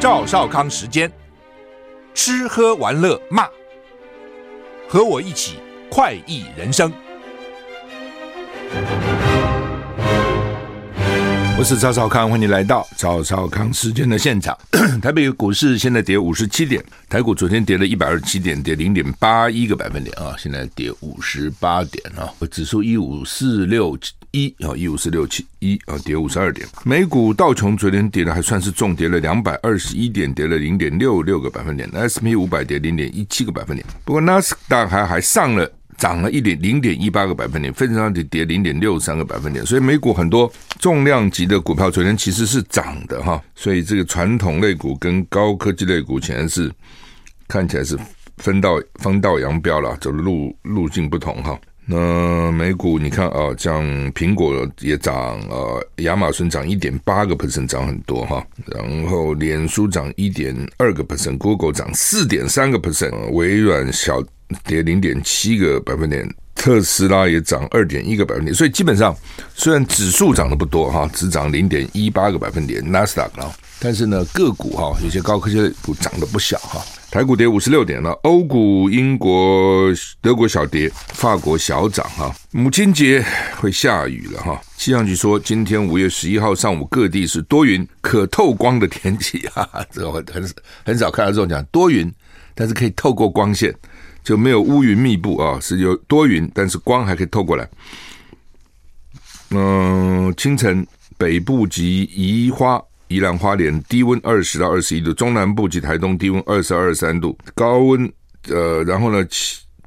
赵少康时间，吃喝玩乐骂，和我一起快意人生。我是赵少康，欢迎来到赵少康时间的现场。台北股市现在跌五十七点，台股昨天跌了一百二十七点，跌零点八一个百分点啊，现在跌五十八点啊，指数一五四六一啊，一五四六七一啊，跌五十二点。美股道琼昨天跌的还算是重，跌了两百二十一点，跌了零点六六个百分点。S&P 五百跌零点一七个百分点，不过纳斯达克还还上了。涨了一点零点一八个百分点，费城半导体跌零点六三个百分点，所以美股很多重量级的股票昨天其实是涨的哈，所以这个传统类股跟高科技类股显然是看起来是分道分道扬镳了，走路路径不同哈。那美股你看啊，像苹果也涨啊，亚马逊涨一点八个 percent，涨很多哈，然后脸书涨一点二个 percent，Google 涨四点三个 percent，微软小。跌零点七个百分点，特斯拉也涨二点一个百分点，所以基本上虽然指数涨得不多哈，只涨零点一八个百分点，纳斯达克，但是呢个股哈，有些高科技股涨得不小哈。台股跌五十六点了，欧股、英国、德国小跌，法国小涨哈。母亲节会下雨了哈，气象局说今天五月十一号上午各地是多云可透光的天气哈，这个很很少看到这种讲多云，但是可以透过光线。就没有乌云密布啊，是有多云，但是光还可以透过来。嗯、清晨北部及宜花、宜兰花莲低温二十到二十一度，中南部及台东低温二十二三度，高温呃，然后呢，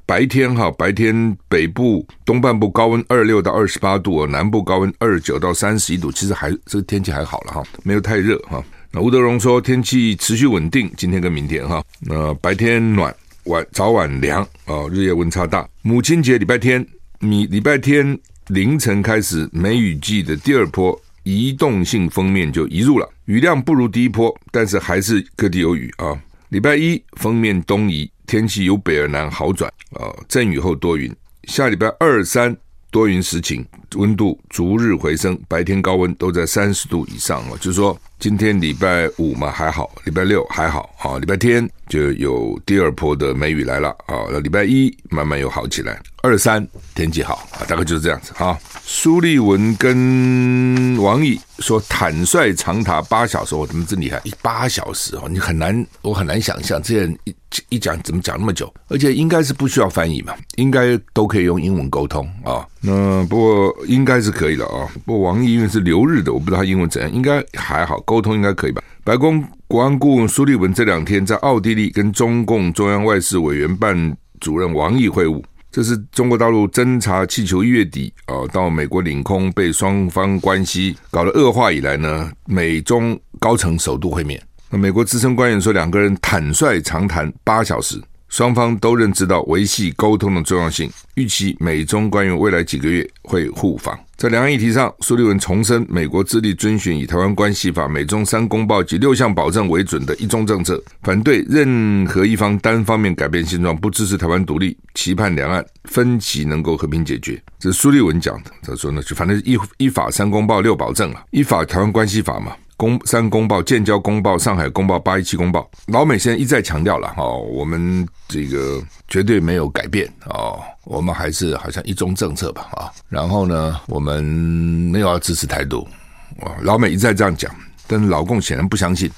白天哈，白天北部东半部高温二六到二十八度，南部高温二九到三十一度，其实还这个天气还好了哈，没有太热哈。那吴德荣说天气持续稳定，今天跟明天哈，那白天暖。晚早晚凉啊，日夜温差大。母亲节礼拜天，米礼拜天凌晨开始，梅雨季的第二波移动性封面就移入了，雨量不如第一波，但是还是各地有雨啊。礼拜一封面东移，天气由北而南好转啊，阵雨后多云。下礼拜二三多云时晴，温度逐日回升，白天高温都在三十度以上哦，就是说。今天礼拜五嘛还好，礼拜六还好啊，礼拜天就有第二波的梅雨来了啊，那礼拜一慢慢又好起来，二三天气好啊，大概就是这样子啊。苏立文跟王毅说坦率长达八小时，我怎么这么厉害？八小时哦，你很难，我很难想象这样一一讲怎么讲那么久，而且应该是不需要翻译嘛，应该都可以用英文沟通啊。那不过应该是可以的啊。不过王毅因为是留日的，我不知道他英文怎样，应该还好。沟通应该可以吧？白宫国安顾问苏立文这两天在奥地利跟中共中央外事委员办主任王毅会晤，这是中国大陆侦察气球一月底啊到美国领空被双方关系搞得恶化以来呢，美中高层首度会面。那美国资深官员说，两个人坦率长谈八小时。双方都认知到维系沟通的重要性，预期美中官员未来几个月会互访。在两岸议题上，苏立文重申美国致力遵循以台湾关系法、美中三公报及六项保证为准的一中政策，反对任何一方单方面改变现状，不支持台湾独立，期盼两岸分歧能够和平解决。这是苏立文讲的。他说呢，就反正依依法三公报六保证了，依法台湾关系法嘛。公三公报、建交公报、上海公报、八一七公报，老美现在一再强调了哦，我们这个绝对没有改变哦，我们还是好像一中政策吧啊，然后呢，我们没有要支持台独啊，老美一再这样讲，但是老共显然不相信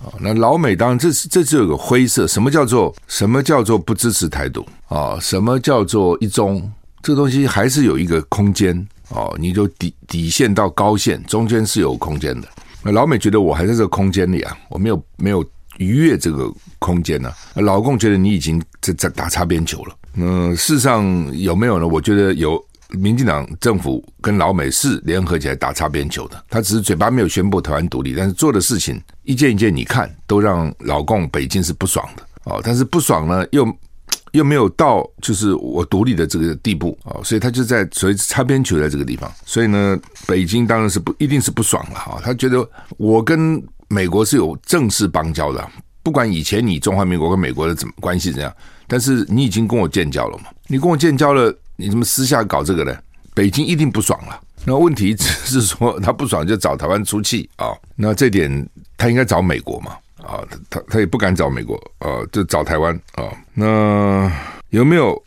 啊。那老美当然这是这就有个灰色，什么叫做什么叫做不支持台独啊？什么叫做一中？这东西还是有一个空间。哦，你就底底线到高线中间是有空间的。那老美觉得我还在这个空间里啊，我没有没有逾越这个空间呢、老共觉得你已经在在打擦边球了。嗯，事实上有没有呢？我觉得有。民进党政府跟老美是联合起来打擦边球的。他只是嘴巴没有宣布台湾独立，但是做的事情一件一件，你看都让老共北京是不爽的。哦，但是不爽呢又。又没有到就是我独立的这个地步啊，所以他就在所以擦边球在这个地方，所以呢，北京当然是不一定是不爽了哈。他觉得我跟美国是有正式邦交的，不管以前你中华民国跟美国的怎么关系怎样，但是你已经跟我建交了嘛，你跟我建交了，你怎么私下搞这个呢？北京一定不爽了。那问题只是说他不爽就找台湾出气啊。那这点他应该找美国嘛？啊，他他也不敢找美国啊，就找台湾啊。那有没有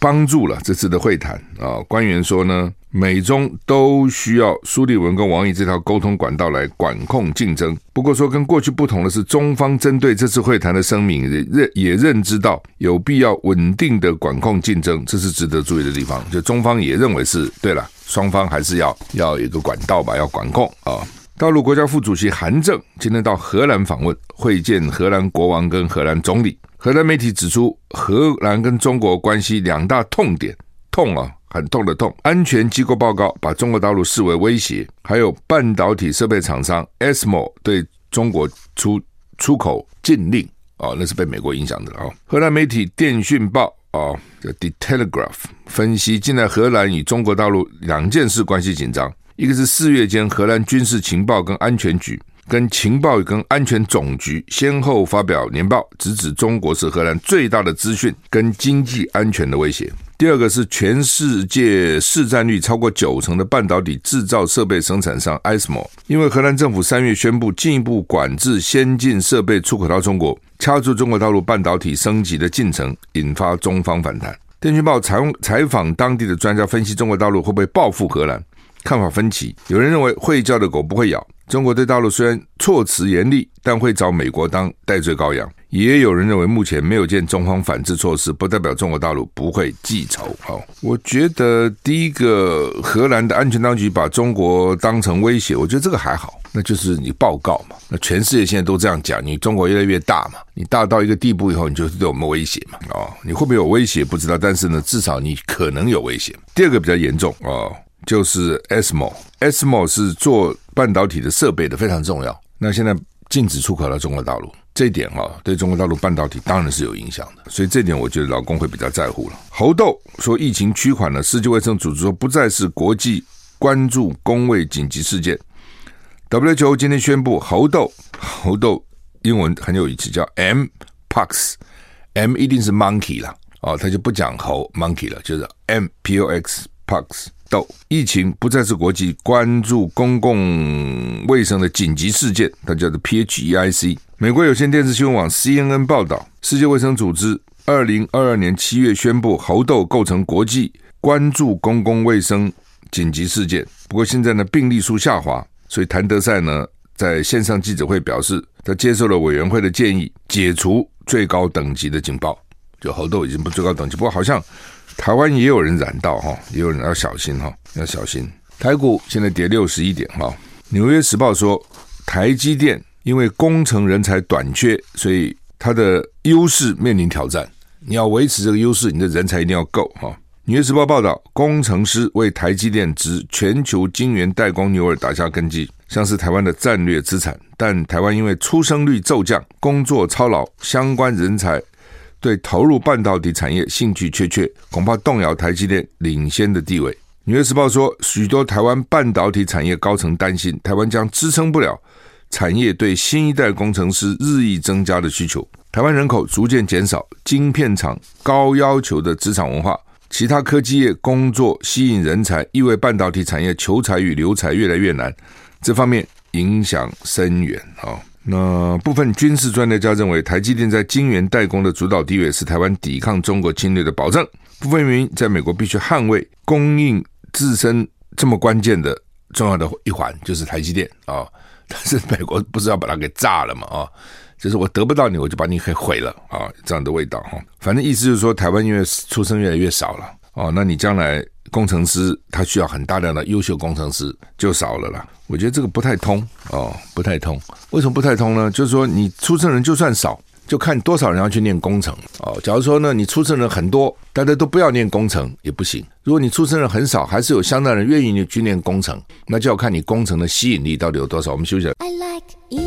帮助了这次的会谈啊？官员说呢，美中都需要苏立文跟王毅这条沟通管道来管控竞争。不过说跟过去不同的是，中方针对这次会谈的声明也认也认知到有必要稳定的管控竞争，这是值得注意的地方。就中方也认为是对了，双方还是要要有一个管道吧，要管控啊。大陆国家副主席韩正今天到荷兰访问，会见荷兰国王跟荷兰总理。荷兰媒体指出，荷兰跟中国关系两大痛点，痛啊，很痛的痛。安全机构报告把中国大陆视为威胁，还有半导体设备厂商 ASML 对中国出出口禁令啊，那是被美国影响的啊。荷兰媒体电讯报啊，叫 The Telegraph 分析，近来荷兰与中国大陆两件事关系紧张。一个是四月间，荷兰军事情报跟安全局、跟情报跟安全总局先后发表年报，直指中国是荷兰最大的资讯跟经济安全的威胁。第二个是全世界市占率超过九成的半导体制造设备生产商 ASML，因为荷兰政府三月宣布进一步管制先进设备出口到中国，掐住中国大陆半导体升级的进程，引发中方反弹。电讯报采采访当地的专家分析，中国大陆会不会报复荷兰？看法分歧，有人认为会叫的狗不会咬。中国对大陆虽然措辞严厉，但会找美国当代罪羔羊。也有人认为，目前没有见中方反制措施，不代表中国大陆不会记仇。好，我觉得第一个，荷兰的安全当局把中国当成威胁，我觉得这个还好，那就是你报告嘛。那全世界现在都这样讲，你中国越来越大嘛，你大到一个地步以后，你就是对我们威胁嘛。哦，你会不会有威胁不知道，但是呢，至少你可能有威胁。第二个比较严重哦。就是 ASML，ASML 是做半导体的设备的，非常重要。那现在禁止出口到中国大陆，这一点哈，对中国大陆半导体当然是有影响的。所以这点我觉得老公会比较在乎了。猴痘说疫情趋缓了，世界卫生组织说不再是国际关注公卫紧急事件。WHO 今天宣布猴痘，猴痘英文很有意思，叫 M-Pox，M 一定是 monkey 了哦，他就不讲猴 monkey 了，就是 M Pox M-P-O-X，Pox。豆疫情不再是国际关注公共卫生的紧急事件，它叫做 PHEIC。美国有线电视新闻网 CNN 报道，世界卫生组织二零二二年七月宣布猴痘构成国际关注公共卫生紧急事件。不过现在呢，病例数下滑，所以谭德赛呢在线上记者会表示，他接受了委员会的建议，解除最高等级的警报，就猴痘已经不最高等级，不过好像。台湾也有人染到哈，也有人要小心哈，要小心。台股现在跌六十一点哈。纽约时报说，台积电因为工程人才短缺，所以它的优势面临挑战。你要维持这个优势，你的人才一定要够哈。纽约时报报道，工程师为台积电及全球晶圆代工牛耳打下根基，像是台湾的战略资产。但台湾因为出生率骤降，工作操劳，相关人才。对投入半导体产业兴趣缺缺，恐怕动摇台积电领先的地位。纽约时报说，许多台湾半导体产业高层担心，台湾将支撑不了产业对新一代工程师日益增加的需求。台湾人口逐渐减少，晶片厂高要求的职场文化，其他科技业工作吸引人才，意味半导体产业求才与留才越来越难。这方面影响深远啊。那部分军事专家认为，台积电在晶圆代工的主导地位是台湾抵抗中国侵略的保证。部分原因，在美国必须捍卫供应自身这么关键的重要的一环，就是台积电啊。但是美国不是要把它给炸了吗？啊，就是我得不到你，我就把你给毁了啊，这样的味道哈。反正意思就是说，台湾因为出生越来越少了哦，那你将来。工程师他需要很大量的优秀工程师就少了啦，我觉得这个不太通哦，不太通。为什么不太通呢？就是说你出生人就算少，就看多少人要去念工程哦。假如说呢，你出生人很多，大家都不要念工程也不行。如果你出生人很少，还是有相当人愿意去念工程，那就要看你工程的吸引力到底有多少。我们休息。I like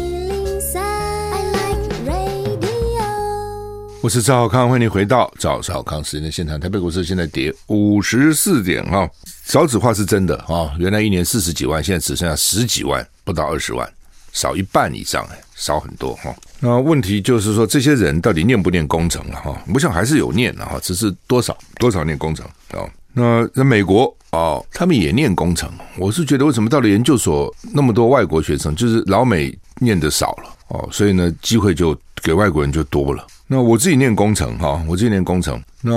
我是赵少康，欢迎你回到赵少康时间的现场。台北股市现在跌五十四点哈，少子化是真的啊，原来一年四十几万，现在只剩下十几万，不到二十万，少一半以上哎，少很多哈。那问题就是说，这些人到底念不念工程了哈？我想还是有念的哈，只是多少多少念工程啊？那在美国哦，他们也念工程。我是觉得为什么到了研究所那么多外国学生，就是老美念的少了哦，所以呢，机会就给外国人就多了。那我自己念工程哈，我自己念工程，那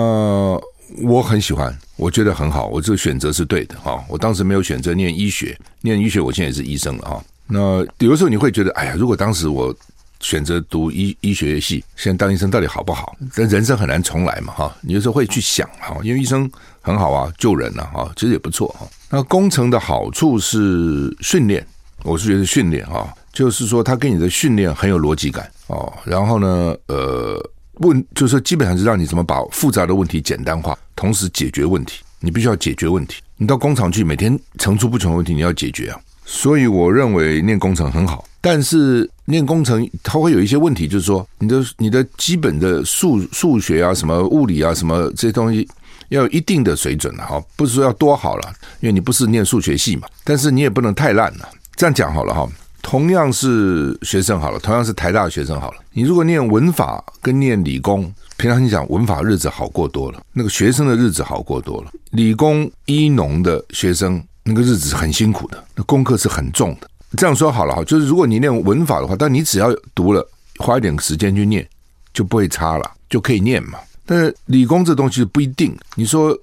我很喜欢，我觉得很好，我这个选择是对的哈。我当时没有选择念医学，念医学我现在也是医生了哈。那有的时候你会觉得，哎呀，如果当时我选择读医医学系，现在当医生到底好不好？但人生很难重来嘛哈。你有时候会去想哈，因为医生很好啊，救人呐哈，其实也不错哈。那工程的好处是训练，我是觉得训练哈，就是说他跟你的训练很有逻辑感哦。然后呢，呃，问就是说基本上是让你怎么把复杂的问题简单化，同时解决问题。你必须要解决问题。你到工厂去，每天层出不穷的问题你要解决啊。所以我认为念工程很好，但是念工程它会有一些问题，就是说你的你的基本的数数学啊、什么物理啊、什么这些东西。要有一定的水准了哈，不是说要多好了，因为你不是念数学系嘛，但是你也不能太烂了。这样讲好了哈，同样是学生好了，同样是台大的学生好了，你如果念文法跟念理工，平常你讲文法日子好过多了，那个学生的日子好过多了。理工医农的学生那个日子很辛苦的，那功课是很重的。这样说好了哈，就是如果你念文法的。话，但你只要读了，花一点时间去念，就不会差了，就可以念嘛。但是理工这东西不一定，你说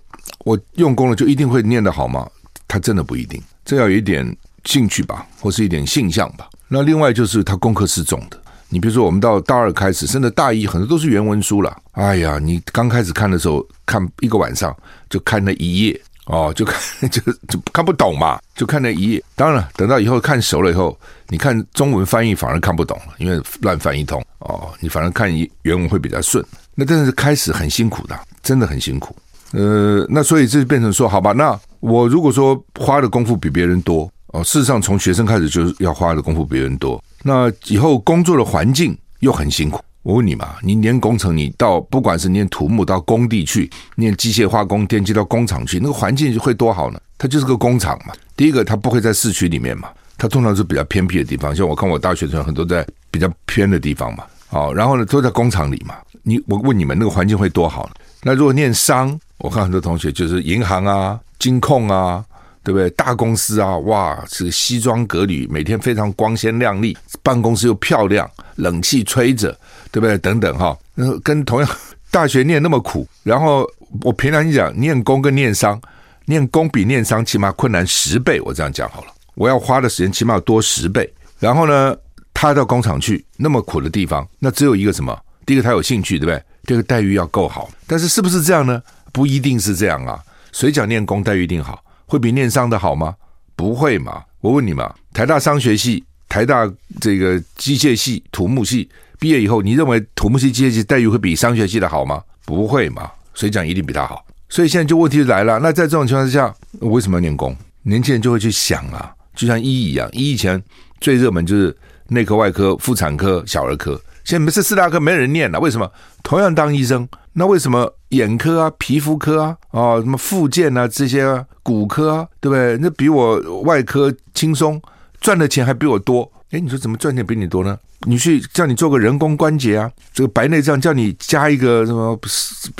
我用功了就一定会念得好吗？它真的。不一定，这要有一点兴趣吧，或是一点性向吧。那另外就是他功课是重的，你比如说我们到大二开始，甚至大一很多都是原文书了。哎呀，你刚开始看的时候，看一个晚上就看那一页哦，就看 就就看不懂嘛，就看那一页。当然了，等到以后看熟了以后，你看中文翻译反而看不懂了，因为乱翻一通哦，你反而看原文会比较顺。那但是开始很辛苦的，真的很辛苦。呃，那所以这变成说，好吧，那我如果说花的功夫比别人多哦，事实上从学生开始就是要花的功夫比别人多。那以后工作的环境又很辛苦。我问你嘛，你念工程，你到不管是念土木到工地去，念机械化工、电机到工厂去，那个环境会多好呢？它就是个工厂嘛。第一个，它不会在市区里面嘛，它通常是比较偏僻的地方。像我看我大学生很多在比较偏的地方嘛。好，然后呢，都在工厂里嘛。你我问你们，那个环境会多好呢？那如果念商，我看很多同学就是银行啊、金控啊，对不对？大公司啊，哇，这个西装革履，每天非常光鲜亮丽，办公室又漂亮，冷气吹着，对不对？等等哈，那跟同样大学念那么苦，然后我平常讲，念工跟念商，念工比念商起码困难十倍。我这样讲好了，我要花的时间起码要多十倍。然后呢，他到工厂去那么苦的地方，那只有一个什么？第一个他有兴趣，对不对？第二个待遇要够好。但是是不是这样呢？不一定是这样啊。谁讲念工待遇一定好？会比念商的好吗？不会嘛。我问你嘛，台大商学系、台大这个机械系、土木系毕业以后，你认为土木系、机械系待遇会比商学系的好吗？不会嘛。谁讲一定比他好？所以现在就问题来了。那在这种情况之下，为什么要念工？年轻人就会去想啊，就像医一样，医以前最热门就是。内科、外科、妇产科、小儿科，现在没是四大科，没人念了。为什么？同样当医生，那为什么眼科啊、皮肤科啊、哦，什么附件啊这些啊、骨科啊，对不对？那比我外科轻松，赚的钱还比我多。诶，你说怎么赚钱比你多呢？你去叫你做个人工关节啊，这个白内障叫你加一个什么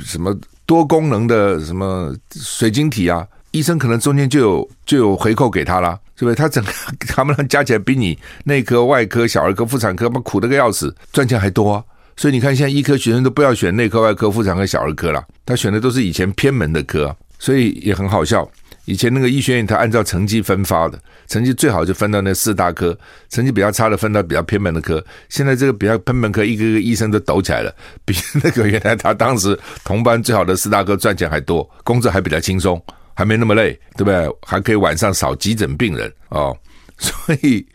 什么多功能的什么水晶体啊，医生可能中间就有就有回扣给他了。对不对？他整个 他们加起来比你内科、外科、小儿科、妇产科，妈苦的个要死，赚钱还多啊！所以你看，现在医科学生都不要选内科、外科、妇产科、小儿科了，他选的都是以前偏门的科，所以也很好笑。以前那个医学院，他按照成绩分发的，成绩最好就分到那四大科，成绩比较差的分到比较偏门的科。现在这个比较偏门科，一个个医生都抖起来了，比那个原来他当时同班最好的四大科赚钱还多，工作还比较轻松。还没那么累，对不对？还可以晚上少急诊病人哦，所以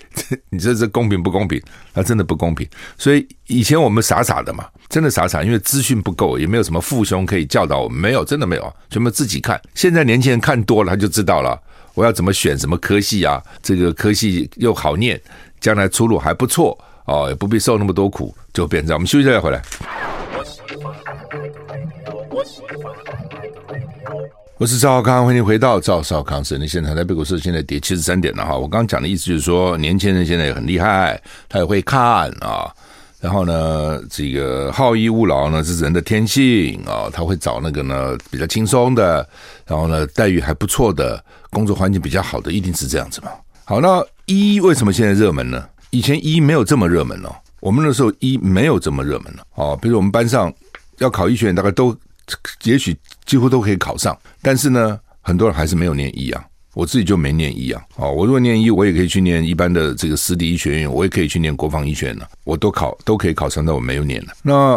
你这是公平不公平？那真的不公平。所以以前我们傻傻的嘛，真的傻傻，因为资讯不够，也没有什么父兄可以教导我们，没有，真的没有，全部自己看。现在年轻人看多了，他就知道了，我要怎么选什么科系啊？这个科系又好念，将来出路还不错哦，也不必受那么多苦，就变这样。我们休息一下再回来。我我是赵少康，欢迎回到赵少康时间的现场。台北股市现在跌七十三点了哈。我刚讲的意思就是说，年轻人现在也很厉害，他也会看啊。然后呢，这个好逸恶劳呢，是人的天性啊，他会找那个呢比较轻松的，然后呢待遇还不错的，工作环境比较好的，一定是这样子嘛。好，那医为什么现在热门呢？以前医没有这么热门哦，我们那时候医没有这么热门了哦。比如我们班上要考医学院，大概都也许几乎都可以考上，但是呢，很多人还是没有念医啊。我自己就没念医啊，哦，我如果念医，我也可以去念一般的这个私立医学院，我也可以去念国防医学院了，我都考都可以考上，但我没有念了。那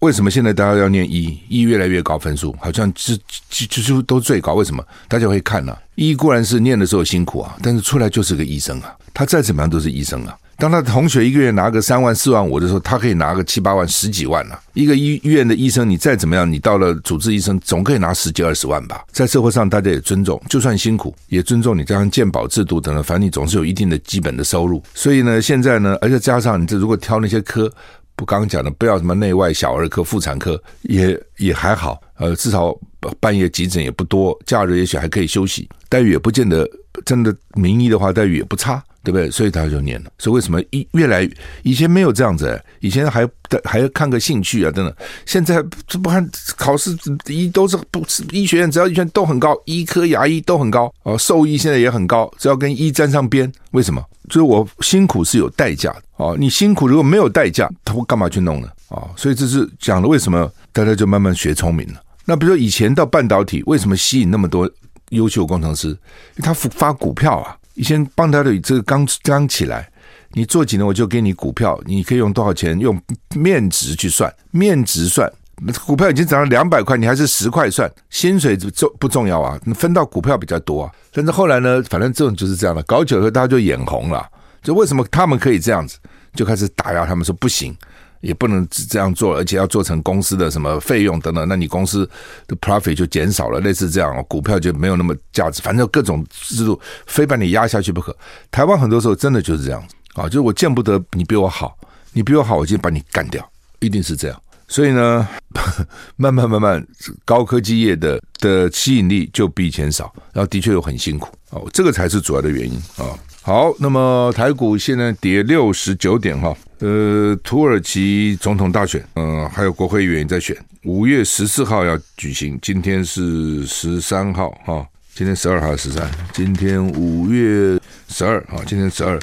为什么现在大家要念医？医越来越高分数，好像就就就都最高。为什么？大家会看呢？医固然是念的时候辛苦啊，但是出来就是个医生啊，他再怎么样都是医生啊。当他同学一个月拿个三万四万五的时候，他可以拿个七八万十几万了。一个医院的医生，你再怎么样，你到了主治医生，总可以拿十几二十万吧？在社会上，大家也尊重，就算辛苦，也尊重你。加上健保制度等等，反正你总是有一定的基本的收入。所以呢，现在呢，而且加上你这如果挑那些科，不刚讲的，不要什么内外小儿科、妇产科，也也还好。呃，至少半夜急诊也不多，假日也许还可以休息，待遇也不见得真的名医的话，待遇也不差。对不对？所以他就念了。所以为什么一越来以前没有这样子？以前还还要看个兴趣啊，等等。现在这不看考试，医都是不是医学院，只要医学院都很高，医科、牙医都很高哦，兽医现在也很高，只要跟医沾上边，为什么？就是我辛苦是有代价的哦。你辛苦如果没有代价，他会干嘛去弄呢？哦，所以这是讲了为什么大家就慢慢学聪明了。那比如说以前到半导体，为什么吸引那么多优秀工程师？他发股票啊。以前半导体这个刚刚起来，你做几年我就给你股票，你可以用多少钱？用面值去算，面值算，股票已经涨了两百块，你还是十块算，薪水重不重要啊？你分到股票比较多啊。但是后来呢，反正这种就是这样的，搞久了大家就眼红了，就为什么他们可以这样子，就开始打压他们说不行。也不能只这样做，而且要做成公司的什么费用等等，那你公司的 profit 就减少了，类似这样，股票就没有那么价值，反正各种制度非把你压下去不可。台湾很多时候真的就是这样子啊，就是我见不得你比我好，你比我好，我就把你干掉，一定是这样。所以呢，慢慢慢慢，高科技业的的吸引力就比以前少，然后的确又很辛苦哦，这个才是主要的原因啊。好，那么台股现在跌六十九点哈。呃，土耳其总统大选，嗯、还有国会议员也在选，五月十四号要举行，今天是十三号哈，今天十二号十三，今天五月十二啊，今天十二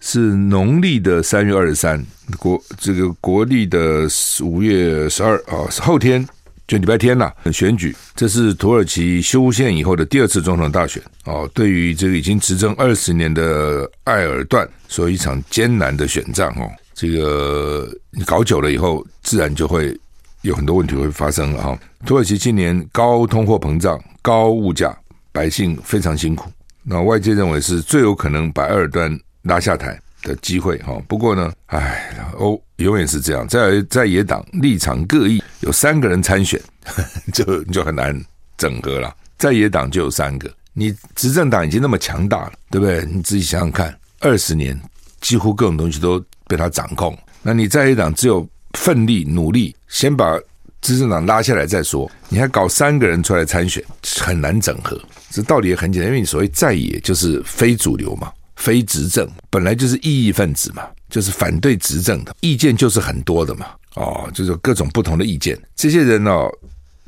是农历的三月二十三，国这个国历的五月十二啊，后天。就礼拜天了，选举，这是土耳其修宪以后的第二次总统大选哦。对于这个已经执政二十年的埃尔段，所以一场艰难的选战哦。这个你搞久了以后，自然就会有很多问题会发生了哈。土耳其今年高通货膨胀、高物价，百姓非常辛苦。那外界认为是最有可能把埃尔段拉下台的机会哈。不过呢，唉，欧永远是这样，在在野党立场各异。有三个人参选，就就很难整合了。在野党就有三个，你执政党已经那么强大了，对不对？你自己想想看，二十年几乎各种东西都被他掌控。那你在野党只有奋力努力，先把执政党拉下来再说。你还搞三个人出来参选，很难整合。这道理也很简单，因为你所谓在野就是非主流嘛，非执政，本来就是异议分子嘛，就是反对执政的意见就是很多的嘛。哦，就是各种不同的意见，这些人哦，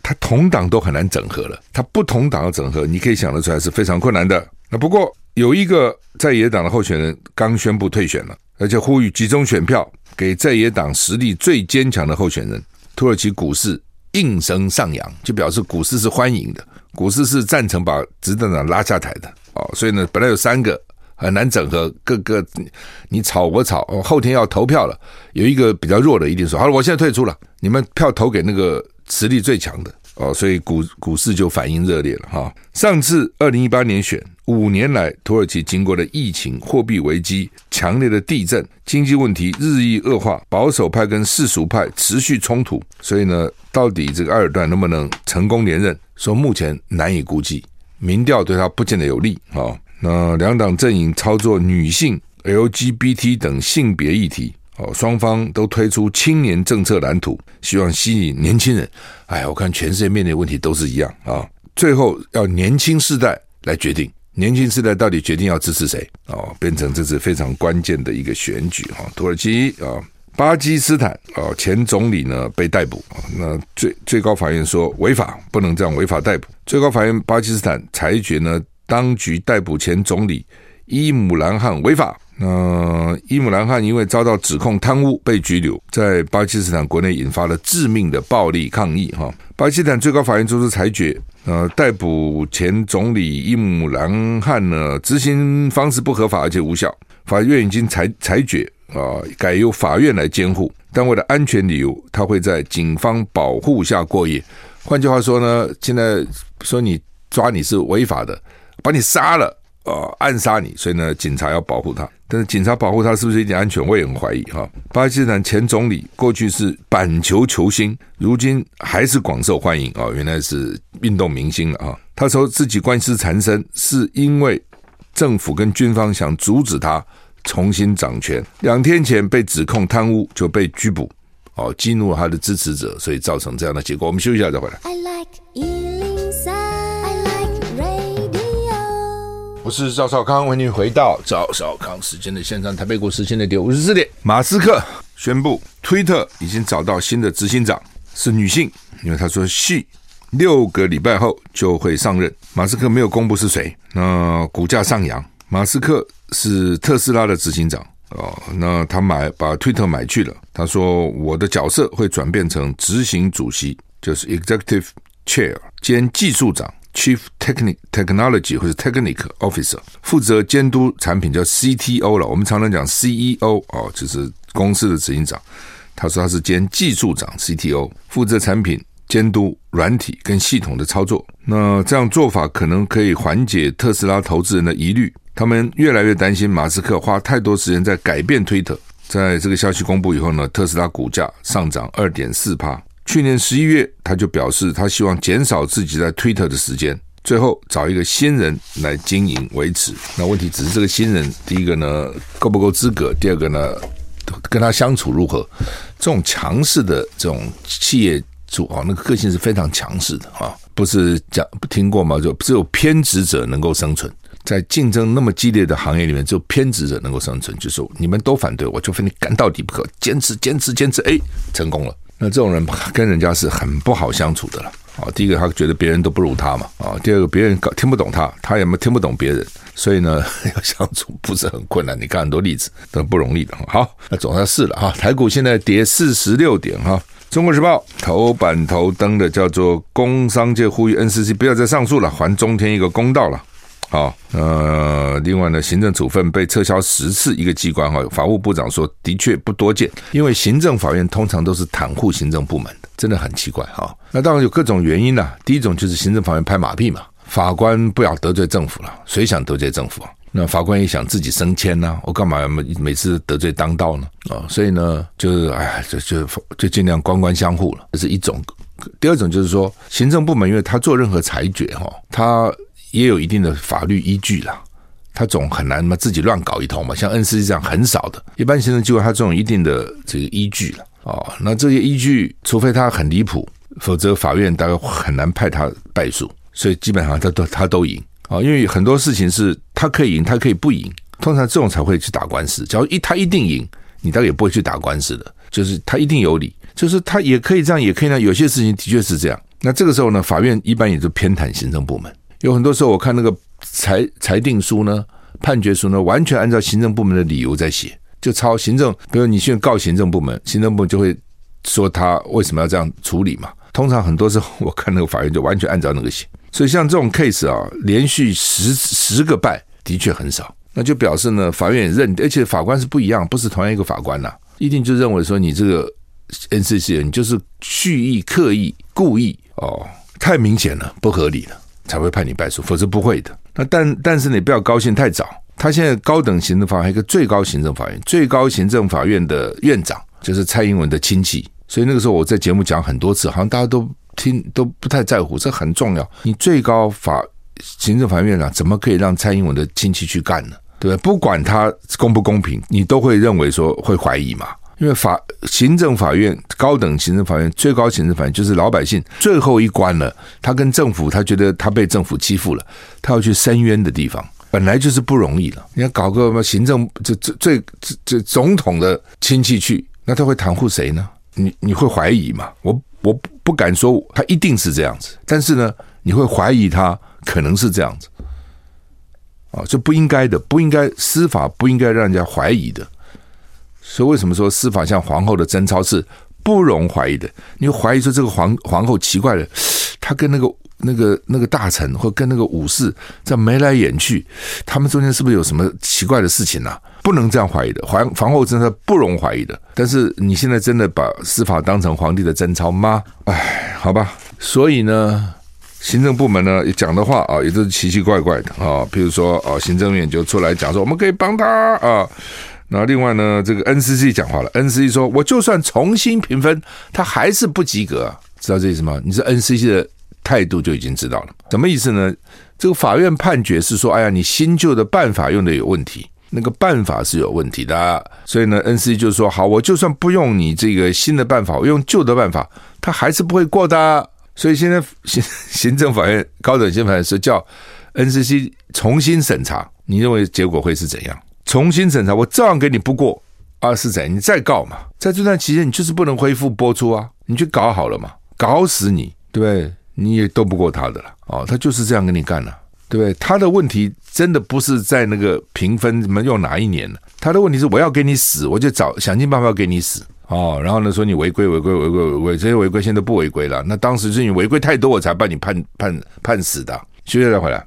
他同党都很难整合了，他不同党的整合，你可以想得出来是非常困难的。那不过有一个在野党的候选人刚宣布退选了，而且呼吁集中选票给在野党实力最坚强的候选人。土耳其股市应声上扬，就表示股市是欢迎的，股市是赞成把执政党拉下台的。哦，所以呢，本来有三个。很难整合，各个你吵我吵，后天要投票了，有一个比较弱的一定说好了，我现在退出了，你们票投给那个实力最强的哦，所以股股市就反应热烈了哈。上次二零一八年选五年来，土耳其经过了疫情、货币危机、强烈的地震、经济问题日益恶化，保守派跟世俗派持续冲突，所以呢，到底这个埃尔段能不能成功连任？说目前难以估计，民调对他不见得有利啊。那两党阵营操作女性、LGBT 等性别议题，哦，双方都推出青年政策蓝图，希望吸引年轻人。哎，我看全世界面临的问题都是一样啊，最后要年轻世代来决定，年轻世代到底决定要支持谁哦，变成这是非常关键的一个选举哈。土耳其啊，巴基斯坦哦，前总理呢被逮捕，那最最高法院说违法，不能这样违法逮捕。最高法院巴基斯坦裁决呢，当局逮捕前总理伊姆兰汗违法。那伊姆兰汗因为遭到指控贪污被拘留，在巴基斯坦国内引发了致命的暴力抗议。哈，巴基斯坦最高法院作出裁决，呃，逮捕前总理伊姆兰汗呢，执行方式不合法而且无效。法院已经裁裁决。啊，改由法院来监护，但为了安全理由，他会在警方保护下过夜。换句话说呢，现在说你抓你是违法的，把你杀了，呃，暗杀你，所以呢，警察要保护他。但是警察保护他是不是一点安全，我也很怀疑哈。巴基斯坦前总理过去是板球球星，如今还是广受欢迎啊，原来是运动明星了啊。他说自己官司缠身，是因为政府跟军方想阻止他。重新掌权，两天前被指控贪污就被拘捕，哦，激怒了他的支持者，所以造成这样的结果。我们休息一下再回来。I like 我是赵少康，欢迎回到赵少康时间的现场。台北股市现在跌五十四点。马斯克宣布，推特已经找到新的执行长，是女性，因为他说续六个礼拜后就会上任。马斯克没有公布是谁，那股价上扬。马斯克是特斯拉的执行长哦，那他买把推特买去了。他说：“我的角色会转变成执行主席，就是 Executive Chair 兼技术长 Chief Technic Technology 或者 Technic Officer，负责监督产品叫 CTO 了。我们常常讲 CEO 哦，就是公司的执行长。他说他是兼技术长 CTO，负责产品监督软体跟系统的操作。那这样做法可能可以缓解特斯拉投资人的疑虑。”他们越来越担心马斯克花太多时间在改变推特。在这个消息公布以后呢，特斯拉股价上涨二点四趴。去年十一月，他就表示他希望减少自己在推特的时间，最后找一个新人来经营维持。那问题只是这个新人，第一个呢够不够资格？第二个呢跟他相处如何？这种强势的这种企业主啊，那个个性是非常强势的啊，不是讲不听过吗？就只有偏执者能够生存。在竞争那么激烈的行业里面，只有偏执者能够生存。就是你们都反对，我就非你干到底不可，坚持、坚持、坚持，哎，成功了。那这种人跟人家是很不好相处的了。啊，第一个他觉得别人都不如他嘛。啊，第二个别人搞听不懂他，他也没听不懂别人，所以呢，要相处不是很困难。你看很多例子都不容易的。好，那总算是了哈。台股现在跌四十六点哈。中国时报头版头登的叫做“工商界呼吁 NCC 不要再上诉了，还中天一个公道了”。好，呃，另外呢，行政处分被撤销十次，一个机关哈，法务部长说的确不多见，因为行政法院通常都是袒护行政部门的，真的很奇怪哈。那当然有各种原因啦，第一种就是行政法院拍马屁嘛，法官不要得罪政府了，谁想得罪政府啊？那法官也想自己升迁呢，我干嘛每每次得罪当道呢？啊，所以呢，就是哎，就就就尽量官官相护了，这是一种。第二种就是说，行政部门因为他做任何裁决哈，他。也有一定的法律依据啦，他总很难嘛自己乱搞一通嘛。像 NCC 这样很少的，一般行政机关他总有一定的这个依据了哦。那这些依据，除非他很离谱，否则法院大概很难判他败诉。所以基本上他都他都赢啊，因为很多事情是他可以赢，他可以不赢。通常这种才会去打官司。假如一他一定赢，你大概也不会去打官司的。就是他一定有理，就是他也可以这样，也可以那有些事情的确是这样。那这个时候呢，法院一般也就偏袒行政部门。有很多时候，我看那个裁裁定书呢、判决书呢，完全按照行政部门的理由在写，就抄行政。比如你现在告行政部门，行政部门就会说他为什么要这样处理嘛。通常很多时候，我看那个法院就完全按照那个写。所以像这种 case 啊，连续十十个败的确很少，那就表示呢，法院也认，而且法官是不一样，不是同样一个法官呐、一定就认为说你这个 NCC 你就是蓄意、刻意、故意哦，太明显了，不合理了。才会判你败诉，否则不会的。那但但是你不要高兴太早。他现在高等行政法院一个最高行政法院，最高行政法院的院长就是蔡英文的亲戚。所以那个时候我在节目讲很多次，好像大家都听都不太在乎，这很重要。你最高法行政法院院长怎么可以让蔡英文的亲戚去干呢？对不对？不管他公不公平，你都会认为说会怀疑嘛。因为法行政法院、高等行政法院、最高行政法院就是老百姓最后一关了。他跟政府，他觉得他被政府欺负了，他要去申冤的地方，本来就是不容易了。你要搞个什么行政，这这最这这总统的亲戚去，那他会袒护谁呢？你你会怀疑吗？我我不敢说他一定是这样子，但是呢，你会怀疑他可能是这样子。啊，这不应该的，不应该司法不应该让人家怀疑的。所以为什么说司法像皇后的贞操是不容怀疑的？你怀疑说这个皇皇后奇怪了，她跟那个那个那个大臣或跟那个武士在眉来眼去，他们中间是不是有什么奇怪的事情呢、啊？不能这样怀疑的。皇皇后真的不容怀疑的。但是你现在真的把司法当成皇帝的贞操吗？哎，好吧。所以呢？行政部门呢讲的话啊，也都是奇奇怪怪的啊。譬如说啊，行政院就出来讲说，我们可以帮他啊。那另外呢，这个 NCC 讲话了，NCC 说，我就算重新评分，他还是不及格，知道这意思吗？你是 NCC 的态度就已经知道了。什么意思呢？这个法院判决是说，哎呀，你新旧的办法用的有问题，那个办法是有问题的。所以呢，NCC 就说，好，我就算不用你这个新的办法，我用旧的办法，他还是不会过的。所以现在行 行政法院高等行政法院是叫 NCC 重新审查，你认为结果会是怎样？重新审查，我照样给你不过啊？是怎样？你再告嘛？在这段期间，你就是不能恢复播出啊！你去搞好了嘛？搞死你，对不对？你也斗不过他的了哦，他就是这样跟你干了，对不对？他的问题真的不是在那个评分什么用哪一年了，他的问题是我要给你死，我就找想尽办法给你死。哦，然后呢，说你违规违规违规违规，这些违规现在不违规了。那当时是你违规太多，我才把你判判判死的。休息再回来。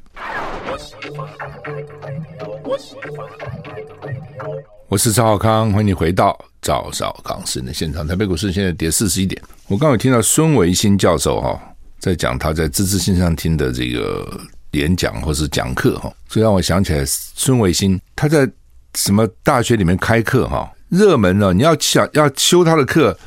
我是赵少康，欢迎你回到赵少康时的现场。台北股市现在跌四十一点。我刚有听到孙维新教授哈在讲他在知识线上听的这个演讲或是讲课哈，这让我想起来孙维新他在什么大学里面开课哈。热门呢，你要抢要修他的课，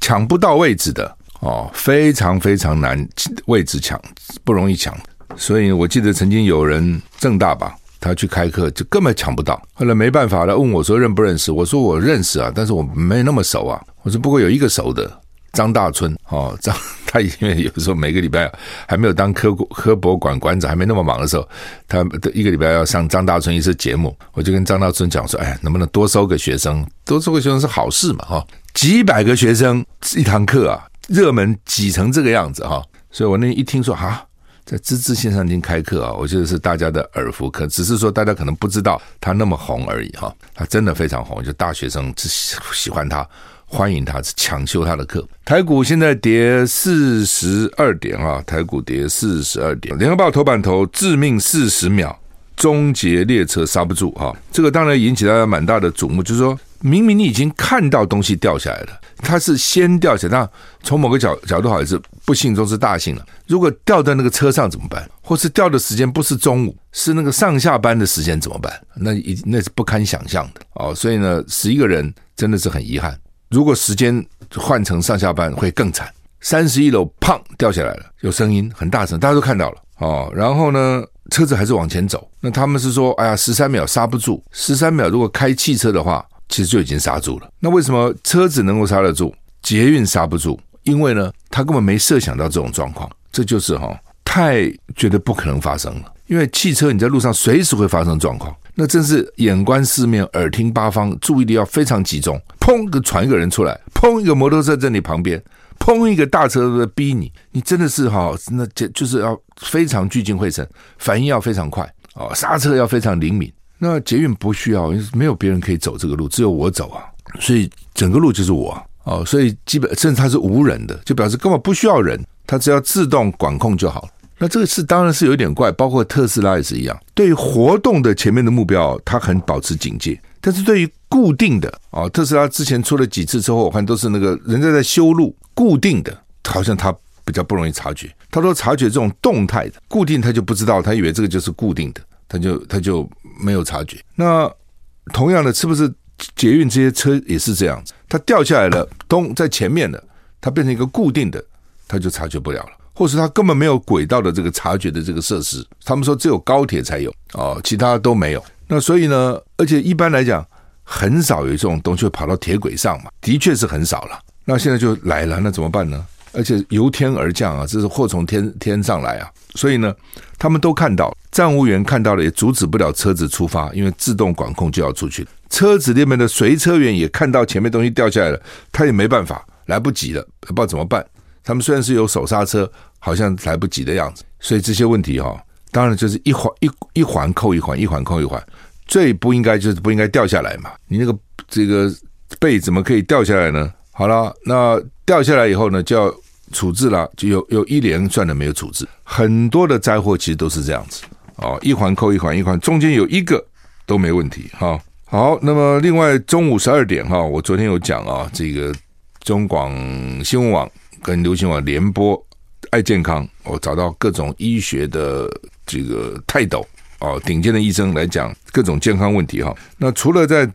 抢不到位置的哦，非常非常难，位置抢不容易抢。所以我记得曾经有人政大吧，他去开课就根本抢不到。后来没办法了，问我说认不认识？我说我认识啊，但是我没那么熟啊。我说不过有一个熟的。张大春哦，张他因为有时候每个礼拜还没有当科科博馆馆长，还没那么忙的时候，他一个礼拜要上张大春一次节目，我就跟张大春讲说：“哎，能不能多收个学生？多收个学生是好事嘛，哈！几百个学生一堂课啊，热门挤成这个样子哈！所以我那一听说啊，在知识线上已经开课啊，我觉得是大家的耳福可，只是说大家可能不知道他那么红而已哈，他真的非常红，就大学生只喜欢他。”欢迎他抢修他的课。台股现在跌四十二点啊，台股跌四十二点。联合报头版头：致命四十秒，终结列车刹不住哈。这个当然引起大家蛮大的瞩目，就是说明明你已经看到东西掉下来了，它是先掉下来，那从某个角角度好像是不幸中是大幸了。如果掉在那个车上怎么办？或是掉的时间不是中午，是那个上下班的时间怎么办？那一那是不堪想象的哦。所以呢，十一个人真的是很遗憾。如果时间换成上下班会更惨，三十一楼砰掉下来了，有声音很大声，大家都看到了哦。然后呢，车子还是往前走。那他们是说，哎呀，十三秒刹不住，十三秒如果开汽车的话，其实就已经刹住了。那为什么车子能够刹得住，捷运刹不住？因为呢，他根本没设想到这种状况，这就是哈、哦，太觉得不可能发生了。因为汽车你在路上随时会发生状况。那真是眼观四面，耳听八方，注意力要非常集中。砰，个传一个人出来，砰，一个摩托车在你旁边，砰，一个大车在逼你，你真的是哈，那就就是要非常聚精会神，反应要非常快哦，刹车要非常灵敏。那捷运不需要，没有别人可以走这个路，只有我走啊，所以整个路就是我哦，所以基本甚至它是无人的，就表示根本不需要人，它只要自动管控就好了。那这个事当然是有点怪，包括特斯拉也是一样。对于活动的前面的目标，它很保持警戒；但是对于固定的啊，特斯拉之前出了几次之后，我看都是那个人家在修路，固定的，好像他比较不容易察觉。他说察觉这种动态的固定，他就不知道，他以为这个就是固定的，他就他就没有察觉。那同样的，是不是捷运这些车也是这样子？它掉下来了，咚，在前面的，它变成一个固定的，他就察觉不了了。或是他根本没有轨道的这个察觉的这个设施，他们说只有高铁才有哦，其他都没有。那所以呢，而且一般来讲，很少有这种东西会跑到铁轨上嘛，的确是很少了。那现在就来了，那怎么办呢？而且由天而降啊，这是祸从天天上来啊。所以呢，他们都看到，站务员看到了也阻止不了车子出发，因为自动管控就要出去。车子里面的随车员也看到前面东西掉下来了，他也没办法，来不及了，不知道怎么办。他们虽然是有手刹车，好像来不及的样子。所以这些问题哈、哦，当然就是一环一一环扣一环，一环扣一环。最不应该就是不应该掉下来嘛。你那个这个背怎么可以掉下来呢？好了，那掉下来以后呢，就要处置了，就有有一连串的没有处置。很多的灾祸其实都是这样子哦，一环扣一环，一环中间有一个都没问题哈。好，那么另外中午十二点哈，我昨天有讲啊，这个中广新闻网跟流行网联播爱健康，我找到各种医学的这个泰斗哦，顶尖的医生来讲各种健康问题哈。那除了在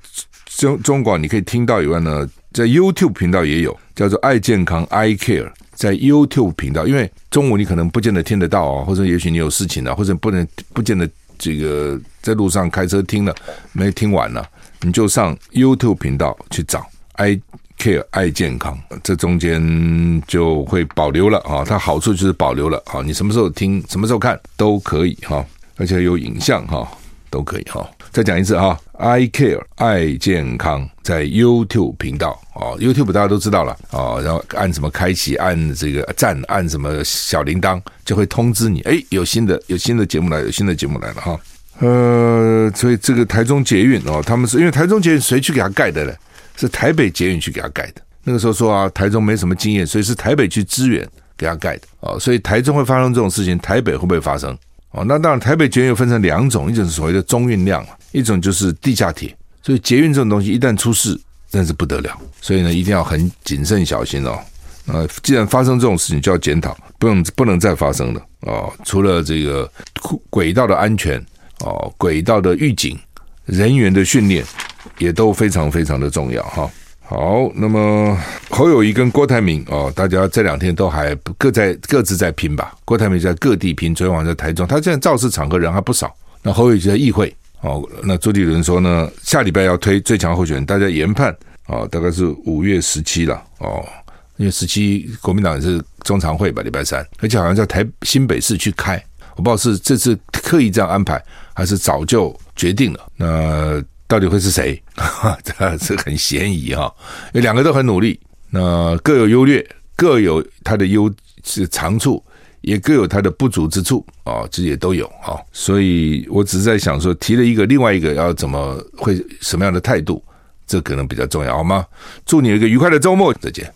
中中广你可以听到以外呢，在 YouTube 频道也有叫做爱健康 I Care 在 YouTube 频道，因为中午你可能不见得听得到啊，或者也许你有事情啊，或者不能不见得这个在路上开车听了没听完了，你就上 YouTube 频道去找 I Care 爱健康，这中间就会保留了啊，它好处就是保留了啊，你什么时候听什么时候看都可以哈，而且有影像哈。都可以哈，再讲一次哈，I Care 爱健康在 YouTube 频道哦，YouTube 大家都知道了哦，然后按什么开启，按这个赞，按什么小铃铛，就会通知你，哎，有新的有新的节目来，有新的节目来了哈。呃，所以这个台中捷运哦，他们是因为台中捷运谁去给他盖的呢？是台北捷运去给他盖的。那个时候说啊，台中没什么经验，所以是台北去支援给他盖的哦。所以台中会发生这种事情，台北会不会发生？哦，那当然，台北捷运又分成两种，一种是所谓的中运量，一种就是地下铁。所以捷运这种东西一旦出事，真是不得了。所以呢，一定要很谨慎小心哦。呃，既然发生这种事情，就要检讨，不能不能再发生了哦。除了这个轨道的安全哦，轨道的预警、人员的训练，也都非常非常的重要哈。好，那么侯友宜跟郭台铭哦，大家这两天都还各在各自在拼吧。郭台铭在各地拼，昨天晚上在台中，他现在造势场合人还不少。那侯友宜就在议会哦。那朱立伦说呢，下礼拜要推最强候选人，大家研判哦，大概是五月十七了哦，因为十七国民党也是中常会吧，礼拜三，而且好像在台新北市去开，我不知道是这次刻意这样安排，还是早就决定了。那。到底会是谁？这这很嫌疑哈，因为两个都很努力，那各有优劣，各有他的优是长处，也各有他的不足之处啊，这也都有啊。所以我只是在想说，提了一个，另外一个要怎么会什么样的态度，这可能比较重要，好吗？祝你有一个愉快的周末，再见。